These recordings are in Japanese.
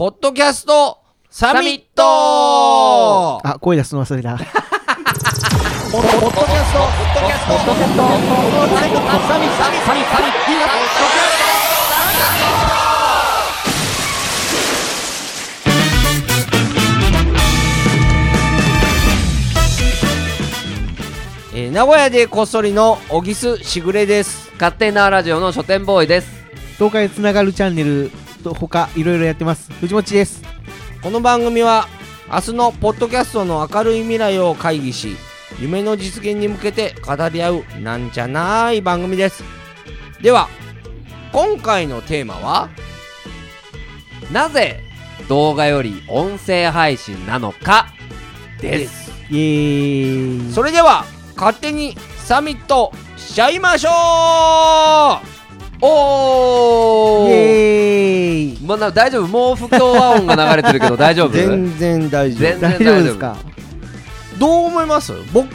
ポッドキャストサミット。あ、声出すの忘れた。ポッドキャスト。ポッドキャスト。ポッドキャスト。サミット。サミット。サミット。サミット。サミット。えー名古屋でこっそりの小木須しぐれです勝手なラジオの書店ボーイです東海つながるチャンネルと他いろいろやってます。藤持です。この番組は明日のポッドキャストの明るい未来を会議し夢の実現に向けて語り合うなんじゃない番組ですでは今回のテーマはなぜ動画より音声配信なのかですイエーイ。それでは勝手にサミットしちゃいましょうおイーエーイ。まあ、な大丈夫。もう不協和音が流れてるけど大丈夫？全然大丈全然大丈夫。ですか？夫どう思います？僕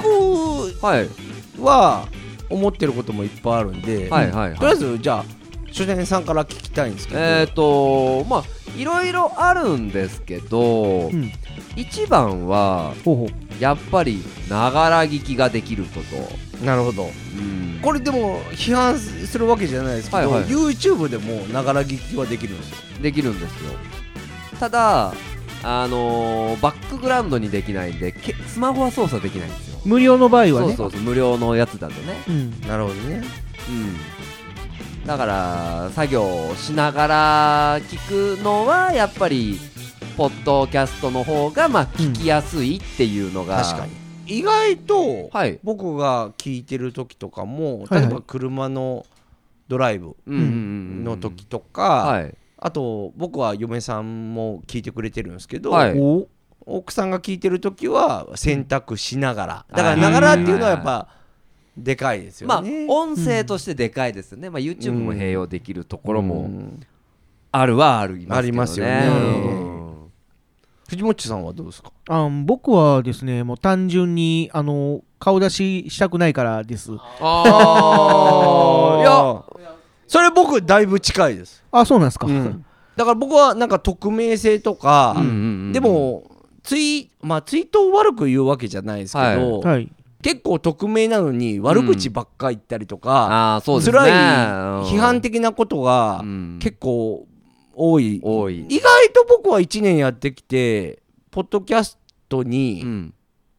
はい。は思ってることもいっぱいあるんで、はいはいはい。とりあえずじゃあ書店さんから聞きたいんですけど、えっ、ー、とまあいろいろあるんですけど、うん。一番は。やっぱりながら聞きができること、なるほど。うんこれでも批判するわけじゃないですけど、はいはい。YouTube でもながら聞きはできるんですよ。できるんですよ。ただあのーバックグラウンドにできないんでけスマホは操作できないんですよ。無料の場合はね。そうそうそう無料のやつだとね。うん。なるほどね。うん。だから作業をしながら聞くのはやっぱりポッドキャストの方がまあ聞きやすいっていうのが、確かに意外とはい。僕が聞いてる時とかも例えば車のドライブの時とか、はい。あと僕は嫁さんも聞いてくれてるんですけど、奥さんが聞いてる時は洗濯しながら、うん。だからながらっていうのはやっぱでかいですよまあね、音声としてでかいですね、まあ、YouTube も併用できるところうもん。あるはあるありますよね。うん藤本さんはどうですか？あ僕はですね、もう単純に、あの、顔出ししたくないからです。ああいや。それ僕だいぶ近いです、あ、そうなんですか。だから僕はなんか匿名性とか、うんうんうんでもツイ,、まあ、ツイートを悪く言うわけじゃないですけど、はい。結構匿名なのに悪口ばっか言ったりとか、ああそうですね。辛いうん。批判的なことがうん。結構多い、多い。意外と僕は1年やってきてポッドキャストうにん。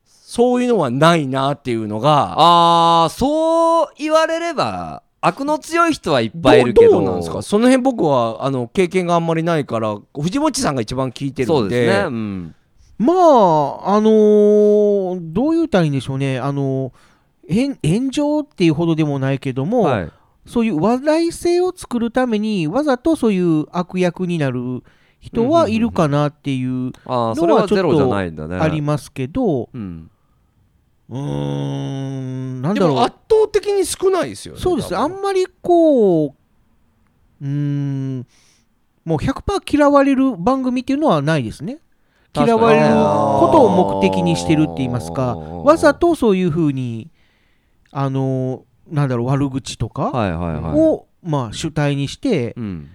そういうのはないなっていうのが、ああそう言われれば悪の強い人はいっどぱいいるけど。どうなんですか？その辺僕はあの経験があんまりないから藤本さんが一番聞いてるそうんでですね、うん、まあ、あのーどう言うたらいいんでしょうね。あの炎炎上っていうほどでもないけども、はいそういう話題性を作るためにわざとそういう悪役になる人はいるかなっていうああそのはちょっれはゼロじゃとないんだね。ありますけど、うん。ん、なんでだろう。も圧倒的に少ないですよねそうです。あんまりこう、うーん、もう100%嫌われる番組っていうのはないですね。嫌われることを目的にしてるって言いますか、わざとそういうふうに、あの、なんだろう、悪口とかはいはいはい。を、まあ、主体にして、うん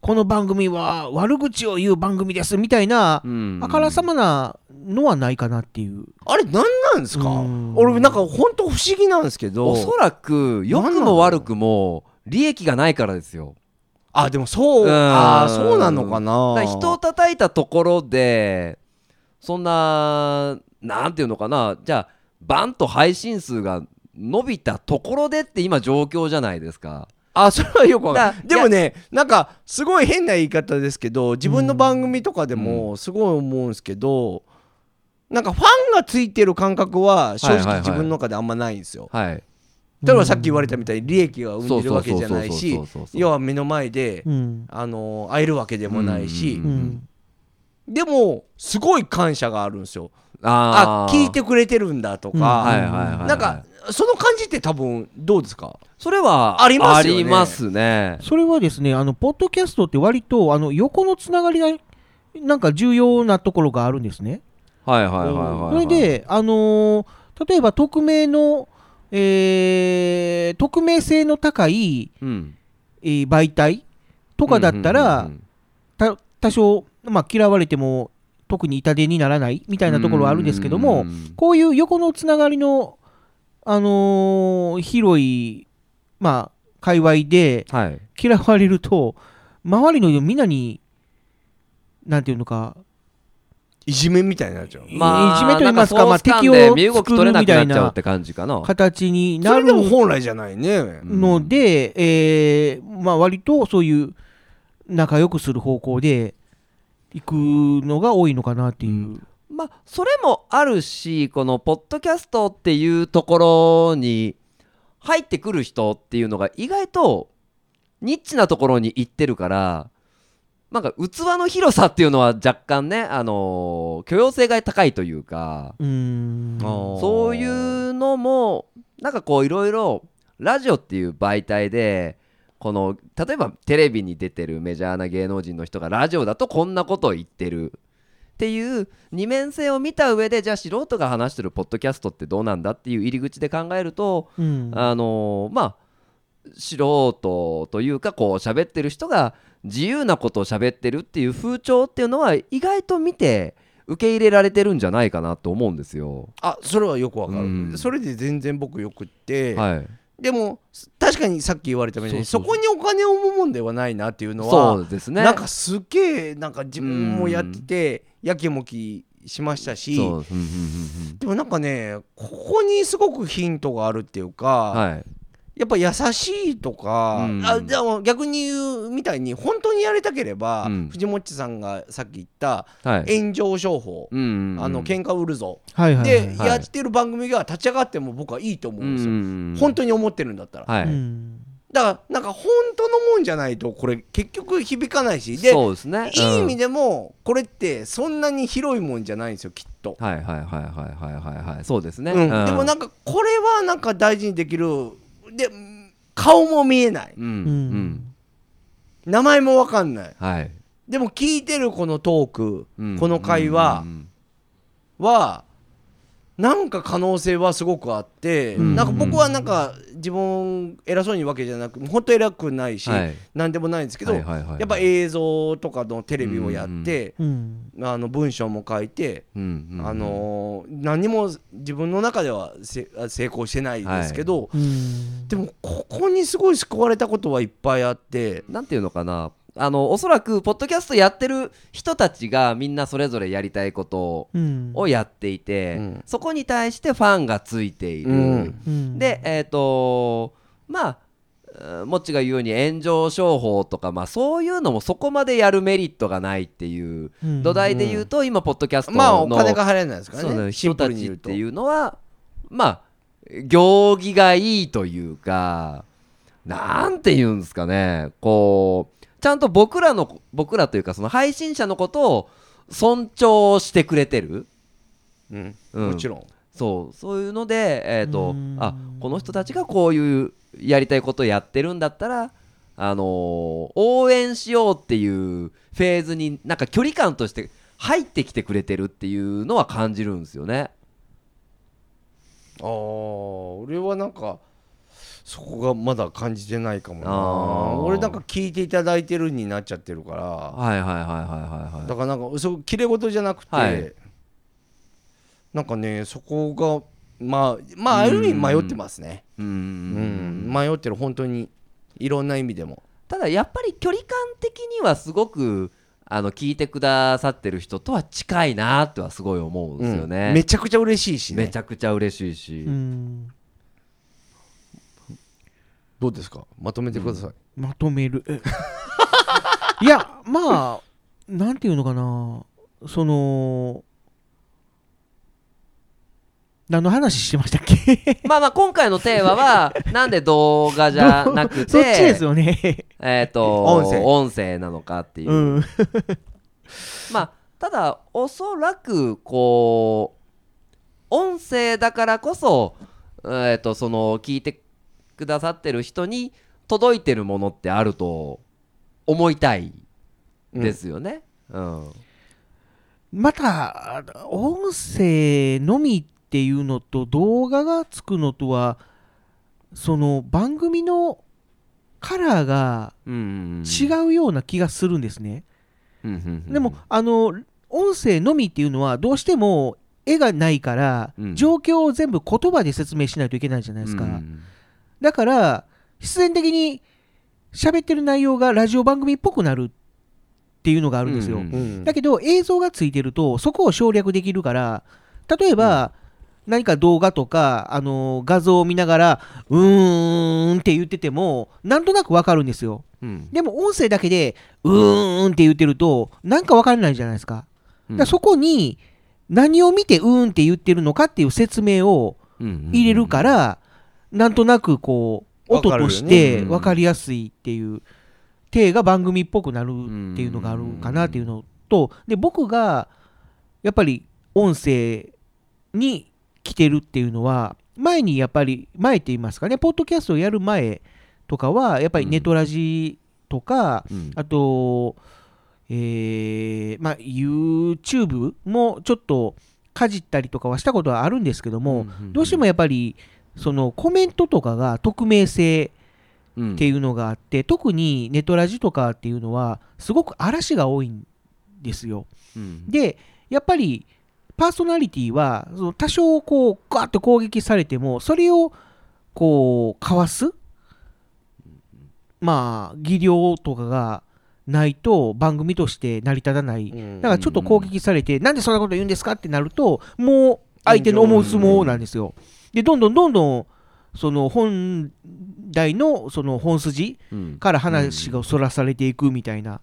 この番組は悪口を言う番組ですみたいな、うん。あからさまなのはないかなっていう。あれ何なんですか？うん。俺なんか本当不思議なんですけどおそらく良くも悪くも利益がないからですよ。あでもそう。うん。あーそうなのかな。人を叩いたところでそんななんていうのかな。じゃあバンと配信数が伸びたところでって今状況じゃないですか。あそれはよくわかんない。だでもねなんかすごい変な言い方ですけど自分の番組とかでもすごい思うんですけど、なんかファンがついてる感覚は正はいはいはい。直自分の中であんまないんですよ。はい。例えばさっき言われたみたいに利益が生んでるわけじゃないし要は目の前で、うん。あの会えるわけでもないし、うんうん。でもすごい感謝があるんですよ。あー。あ聞いてくれてるんだとか、うんはいはいはいはい。なんかその感じって多分どうですか？それはありますよね。ありますね。それはですね、あの、ポッドキャストって割と、あの、横のつながりが、なんか重要なところがあるんですね。はいはいはいはいそれで、あのー例えば匿名の、えー匿名性の高い、うん。えー媒体とかだったら、うんうんうん。た多少、まあ、嫌われても特に痛手にならないみたいなところはあるんですけども、うん。こういう横のつながりの、あのー広い、まあ、界隈ではい。嫌われると、周りのみんなに、なんていうのか、いじめみたいになっちゃう。まあ、いじめと言いますかまあ敵を身動き取れなくなっちゃうって感じかな。形になるそれでも本来じゃないね。ので、えーまあ、割とそういう仲良くする方向で行くのが多いのかなっていう。まあそれもあるしこのポッドキャストっていうところに入ってくる人っていうのが意外とニッチなところに行ってるからなんか器の広さっていうのは若干ね、あのー許容性が高いというかそういうのもなんかこういろいろラジオっていう媒体でこの例えばテレビに出てるメジャーな芸能人の人がラジオだとこんなことを言ってるっていう二面性を見た上でじゃあ素人が話してるポッドキャストってどうなんだっていう入り口で考えると、うん。あのーまあ素人というかこう喋ってる人が自由なことを喋ってるっていう風潮っていうのは意外と見て受け入れられてるんじゃないかなと思うんですよ。あそれはよくわかる、うん。それで全然僕よくって、はい、でも確かにさっき言われたみたいにそこにお金を生むもんではないなっていうのはそうですね。なんかすっげえなんか自分もやっててやきもきしましたしでもなんかねここにすごくヒントがあるっていうか、うん、はい。やっぱ優しいとか、うん。あでも逆に言うみたいに本当にやりたければ、うん。藤もっちさんがさっき言ったはい。炎上商法、うんうんうん。あの喧嘩売るぞ、はいはいはいで、はい。やってる番組が立ち上がっても僕はいいと思うんですよ、うん本当に思ってるんだったら、はい、うん。だからなんか本当のもんじゃないとこれ結局響かないし。でそうですね。いい意味で、でもこれってそんなに広いもんじゃないんですよきっと、はいはいはいはいはいはいはい。そうですね。うん。でもなんかこれはなんか大事にできるで顔も見えない。うん。名前も分かんない。はい。でも聞いてるこのトーク、うん。この会話うんうんはなんか可能性はすごくあって、うん。なんか僕はなんか自分偉そうにわけじゃなく本当偉くないし、はい。なんでもないんですけど、はいはいはいはい。やっぱ映像とかのテレビをやって、うん。あの文章も書いて、うんうんあのー何も自分の中ではせ成功してないですけど、うんでもここにすごい救われたことはいっぱいあってなんていうのかなあのおそらくポッドキャストやってる人たちがみんなそれぞれやりたいことうん。をやっていて、うん。そこに対してファンがついている、うん。うん。でえっ、とまあうんもっちが言うように炎上商法とか、まあ、そういうのもそこまでやるメリットがないっていううん。土台で言うと、今ポッドキャストの、まあお金が払えないですからね。人たちっていうのはまあ行儀がいいというかなんて言うんですかね。こうちゃんと僕らの僕らというかその配信者のことを尊重してくれてる、うん。うん。もちろん。そう。そういうので、えーとうん。あこの人たちがこういうやりたいことをやってるんだったら、あのー応援しようっていうフェーズになんか距離感として入ってきてくれてるっていうのは感じるんですよね。ああ俺はなんかそこがまだ感じてないかもな。俺なんか聞いていただいてるになっちゃってるから。はいはいはいはいはいはい。だからなんかそう綺麗事じゃなくて、はい。なんかねそこがまあまあある意味迷ってますね。うん。うん。ううんん迷ってる本当にいろんな意味でも。ただやっぱり距離感的にはすごくあの聞いてくださってる人とは近いなってはすごい思うんですようん。ね。めちゃくちゃ嬉しいしね。めちゃくちゃ嬉しいし。うんどうですか？まとめてください、まとめる？え。いやまあなんていうのかな。その何の話してましたっけ？まあまあ今回のテーマは なんで動画じゃなくてそっちですよね。えっ、と音声。音声なのかっていう、うん。まあただおそらくこう音声だからこそえっ、とその聞いてくださってる人に届いてるものってあると思いたいですよね。うん。また音声のみっていうのと動画がつくのとはその番組のカラーがうんうんうん違うような気がするんですね。うんうんうん。でもあの音声のみっていうのはどうしても絵がないから、うん。状況を全部言葉で説明しないといけないじゃないですか、うんだから必然的に喋ってる内容がラジオ番組っぽくなるっていうのがあるんですよ、うんうんだけど映像がついてるとそこを省略できるから例えば、何か動画とか、あの画像を見ながらうーんって言っててもなんとなくわかるんですよ。うん。でも音声だけでうーんって言ってるとなんかわからないじゃないですか。だそこに何を見てうーんって言ってるのかっていう説明を入れるから、なんとなくこう音としてね。分かりやすいっていう体が番組っぽくなるっていうのがあるかなっていうのとで僕がやっぱり音声に来てるっていうのは前にやっぱり前って言いますかねポッドキャストをやる前とかはやっぱりネトラジとか、うん。あと、えーまあ、YouTube もちょっとかじったりとかはしたことはあるんですけども、どうしてもやっぱりそのコメントとかが匿名性うんっていうのがあって、特にネトラジとかっていうのはすごく嵐が多いんですよ。うんでやっぱりパーソナリティはその多少こうガーッと攻撃されてもそれをこうかわすまあ技量とかがないと番組として成り立たないうんだからちょっと攻撃されて、なんでそんなこと言うんですかってなると、もう相手の思う相撲なんですよ。で、どんどんどんどん、その本来のその本筋うん。から話がそらされていくみたいな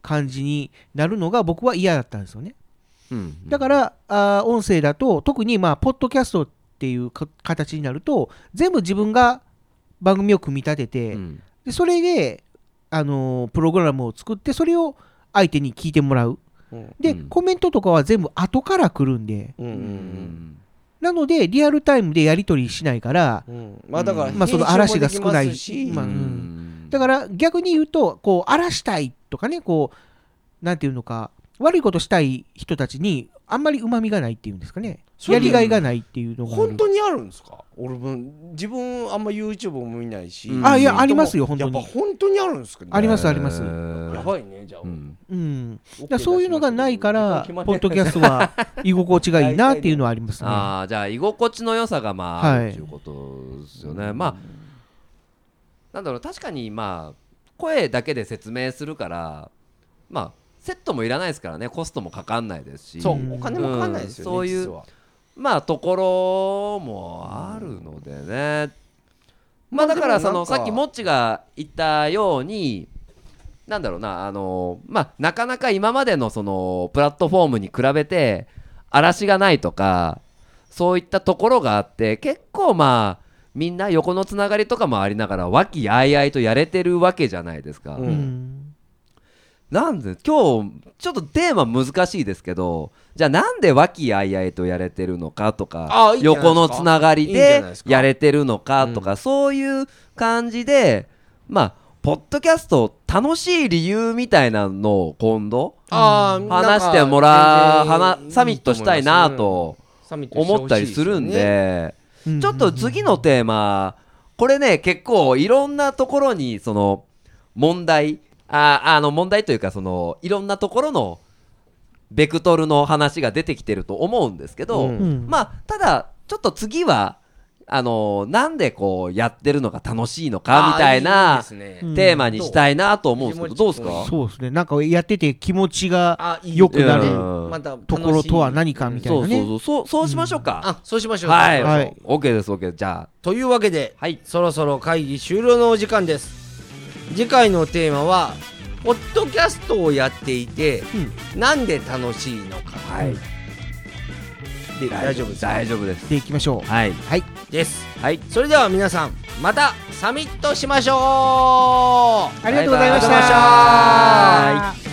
感じになるのが僕は嫌だったんですよね。うん。だから、あー音声だと、特にまあ、ポッドキャストっていうか形になると、全部自分が番組を組み立てて、うん。でそれで、あのープログラムを作って、それを相手に聞いてもらう。うん。で、うん。コメントとかは全部後から来るんで、うん。ううんんなので、リアルタイムでやり取りしないから、うん。まあだからまあその嵐が少ない。し。まあううん。んだから逆に言うと、こう、荒らしたいとかね、こう、なんていうのか、悪いことしたい人たちに、あんまりうまみがないっていうんですかね、やりがいがないっていうのが本当にあるんですか？俺も自分あんま YouTube も見ないし。うん。あいやありますよ本当に。やっぱ本当にあるんですかね？ありますあります。やばいねじゃあ、うん。うん、だそういうのがないから、ポッドキャストは 居心地がいいなっていうのはありますね。ああじゃあ居心地の良さがまああはい。るっていうことですよね、まあなんだろう確かにまあ声だけで説明するからまあセットもいらないですからね。コストもかかんないですし。そう。うん。お金もかかんないですよね、うんそういうまあところもあるのでね。まあだからそのさっきもっちが言ったようになんだろうなあのまあなかなか今までのそのプラットフォームに比べて嵐がないとかそういったところがあって結構まあみんな横のつながりとかもありながら和気あいあいとやれてるわけじゃないですか。うん。うんなんで今日ちょっとテーマ難しいですけどじゃあなんで和気あいあいとやれてるのかとか横のつながりでやれてるのかとか、そういう感じでまあポッドキャスト楽しい理由みたいなのを今度話してもらうサミットしたいなと思ったりするんでうんちょっと次のテーマこれね結構いろんなところにその問題ああの問題というかそのいろんなところのベクトルの話が出てきてると思うんですけど、まあただちょっと次はあのなんでこうやってるのが楽しいのかみたいあなテーマにしたいなと思うんですけどどうですか？そうですね、なんかやってて気持ちがあいい良くなるところとは何かみたいなね。そうそうそう。そうそうしましょうか、あそうしましょうはい、はい。OK です OK です。じゃというわけであはい。そろそろ会議終了のお時間です。次回のテーマはポッドキャストをやっていて、なんで楽しいのか。はい。で大丈夫ですか？大丈夫です。でいきましょう。はい。はい。です。はい。それでは皆さんまたサミットしましょう。ありがとうございました。